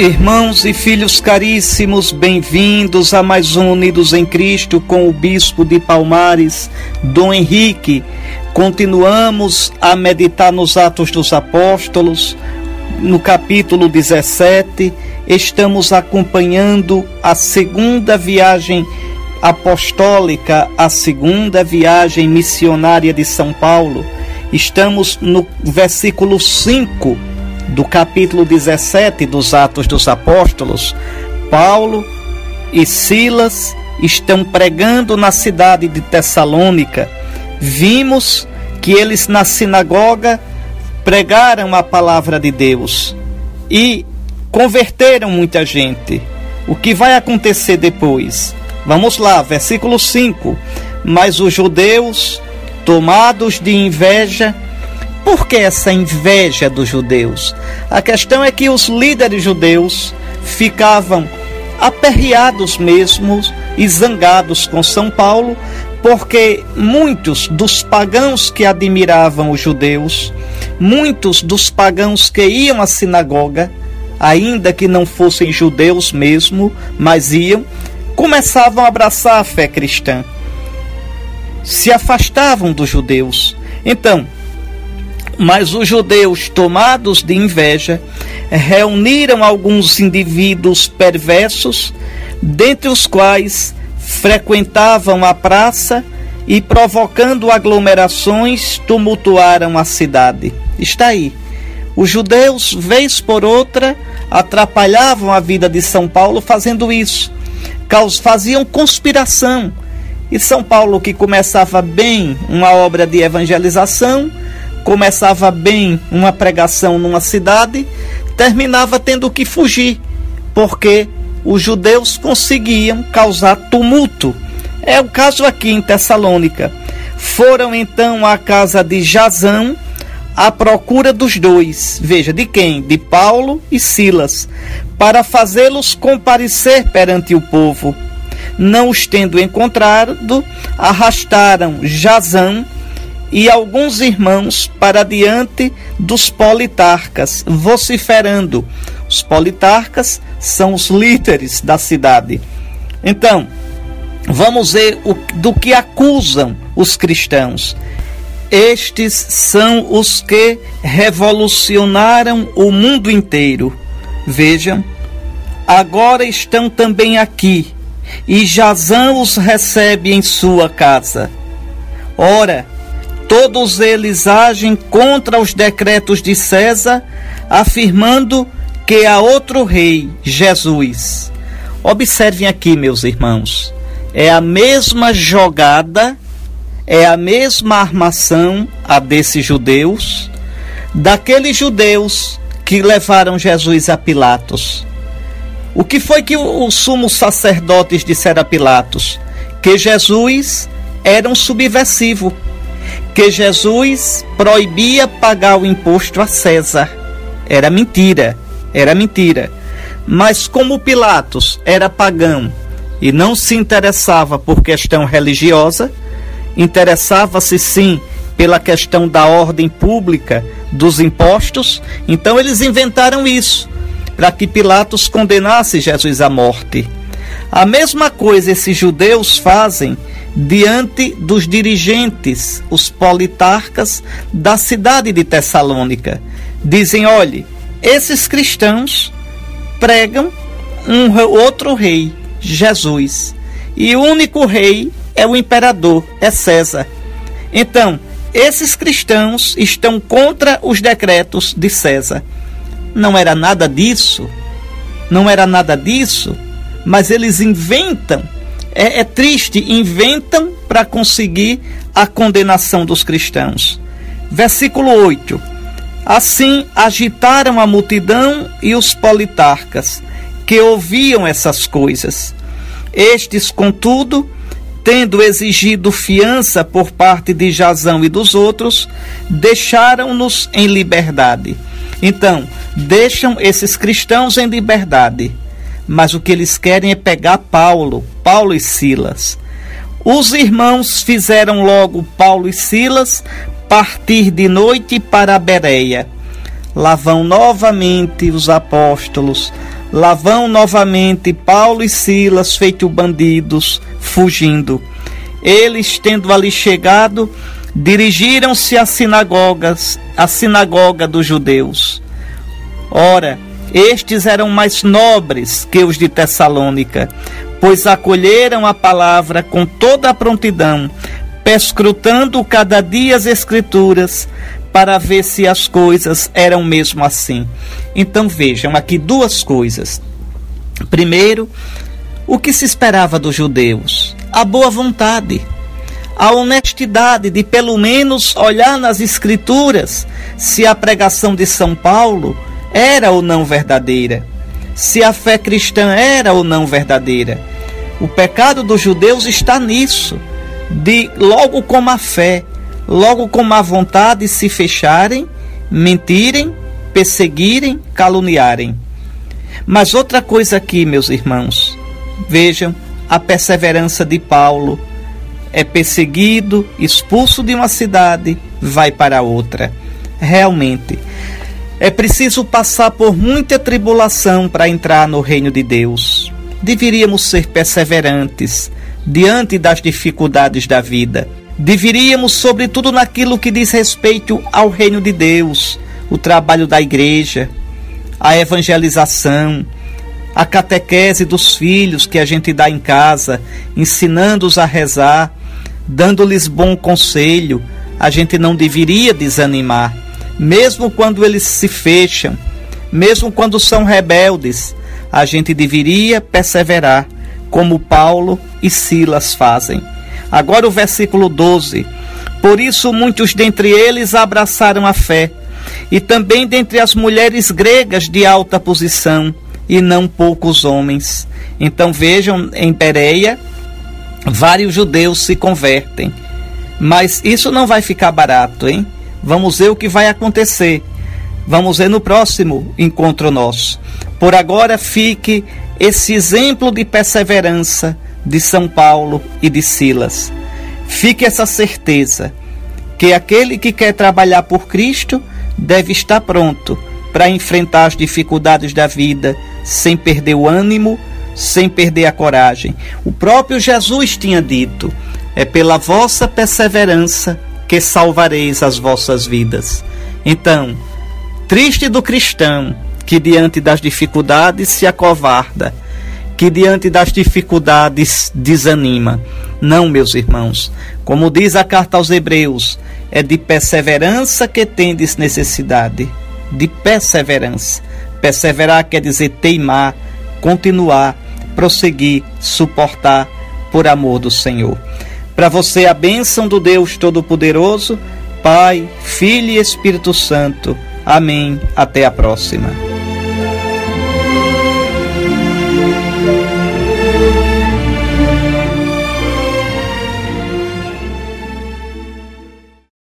Irmãos e filhos caríssimos, bem-vindos a mais um Unidos em Cristo com o Bispo de Palmares, Dom Henrique. Continuamos a meditar nos Atos dos Apóstolos, no capítulo 17. Estamos acompanhando a segunda viagem apostólica, a segunda viagem missionária de São Paulo. Estamos no versículo 5 do capítulo 17 dos Atos dos Apóstolos, Paulo e Silas estão pregando na cidade de Tessalônica. Vimos que eles na sinagoga pregaram a palavra de Deus e converteram muita gente. O que vai acontecer depois? Vamos lá, versículo 5. Mas os judeus, tomados de inveja, por que essa inveja dos judeus? A questão é que os líderes judeus ficavam aperreados mesmo e zangados com São Paulo, porque muitos dos pagãos que admiravam os judeus, muitos dos pagãos que iam à sinagoga, ainda que não fossem judeus mesmo, mas iam, começavam a abraçar a fé cristã. Se afastavam dos judeus. Então, mas os judeus, tomados de inveja, reuniram alguns indivíduos perversos, dentre os quais frequentavam a praça e, provocando aglomerações, tumultuaram a cidade. Está aí. Os judeus, vez por outra, atrapalhavam a vida de São Paulo fazendo isso. Faziam conspiração. E São Paulo, que começava bem uma obra de evangelização, começava bem uma pregação numa cidade, terminava tendo que fugir, porque os judeus conseguiam causar tumulto. É o caso aqui em Tessalônica. Foram então à casa de Jazão à procura dos dois. Veja, de quem? De Paulo e Silas, para fazê-los comparecer perante o povo. Não os tendo encontrado, arrastaram Jazão e alguns irmãos para diante dos politarcas, vociferando. Os politarcas são os líderes da cidade. Então, vamos ver o, do que acusam os cristãos. Estes são os que revolucionaram o mundo inteiro. Vejam, agora estão também aqui, e Jazão os recebe em sua casa. Ora, Todos eles agem contra os decretos de César, afirmando que há outro rei, Jesus. Observem aqui, meus irmãos, é a mesma jogada, é a mesma armação a desses judeus, daqueles judeus que levaram Jesus a Pilatos. O que foi que os sumos sacerdotes disseram a Pilatos? Que Jesus era um subversivo que Jesus proibia pagar o imposto a César. Era mentira, era mentira. Mas como Pilatos era pagão e não se interessava por questão religiosa, interessava-se sim pela questão da ordem pública dos impostos, então eles inventaram isso para que Pilatos condenasse Jesus à morte. A mesma coisa esses judeus fazem diante dos dirigentes, os politarcas da cidade de Tessalônica. Dizem: olhe, esses cristãos pregam um outro rei, Jesus, e o único rei é o imperador, é César. Então, esses cristãos estão contra os decretos de César. Não era nada disso, não era nada disso, mas eles inventam é, é triste, inventam para conseguir a condenação dos cristãos. Versículo 8: Assim agitaram a multidão e os politarcas, que ouviam essas coisas. Estes, contudo, tendo exigido fiança por parte de Jazão e dos outros, deixaram-nos em liberdade. Então, deixam esses cristãos em liberdade mas o que eles querem é pegar Paulo, Paulo e Silas. Os irmãos fizeram logo Paulo e Silas partir de noite para a Bereia. Lá vão novamente os apóstolos Lá vão novamente Paulo e Silas, feito bandidos, fugindo. Eles, tendo ali chegado, dirigiram-se às sinagogas, à sinagoga dos judeus. Ora, estes eram mais nobres que os de Tessalônica, pois acolheram a palavra com toda a prontidão, perscrutando cada dia as Escrituras, para ver se as coisas eram mesmo assim. Então vejam aqui duas coisas. Primeiro, o que se esperava dos judeus? A boa vontade, a honestidade de pelo menos olhar nas Escrituras se a pregação de São Paulo era ou não verdadeira, se a fé cristã era ou não verdadeira. O pecado dos judeus está nisso, de logo como a fé, logo como a vontade se fecharem, mentirem, perseguirem, caluniarem. Mas outra coisa aqui, meus irmãos, vejam a perseverança de Paulo. É perseguido, expulso de uma cidade, vai para outra. Realmente, é preciso passar por muita tribulação para entrar no reino de Deus. Deveríamos ser perseverantes diante das dificuldades da vida. Deveríamos, sobretudo naquilo que diz respeito ao reino de Deus, o trabalho da igreja, a evangelização, a catequese dos filhos que a gente dá em casa, ensinando-os a rezar, dando-lhes bom conselho, a gente não deveria desanimar mesmo quando eles se fecham, mesmo quando são rebeldes, a gente deveria perseverar, como Paulo e Silas fazem. Agora o versículo 12. Por isso muitos dentre eles abraçaram a fé, e também dentre as mulheres gregas de alta posição, e não poucos homens. Então vejam, em Pereia, vários judeus se convertem. Mas isso não vai ficar barato, hein? Vamos ver o que vai acontecer. Vamos ver no próximo encontro nosso. Por agora fique esse exemplo de perseverança de São Paulo e de Silas. Fique essa certeza que aquele que quer trabalhar por Cristo deve estar pronto para enfrentar as dificuldades da vida sem perder o ânimo, sem perder a coragem. O próprio Jesus tinha dito: é pela vossa perseverança que salvareis as vossas vidas. Então, triste do cristão que diante das dificuldades se acovarda, que diante das dificuldades desanima. Não, meus irmãos, como diz a carta aos Hebreus, é de perseverança que tendes necessidade, de perseverança. Perseverar quer dizer teimar, continuar, prosseguir, suportar por amor do Senhor. Para você, a bênção do Deus Todo-Poderoso, Pai, Filho e Espírito Santo. Amém. Até a próxima.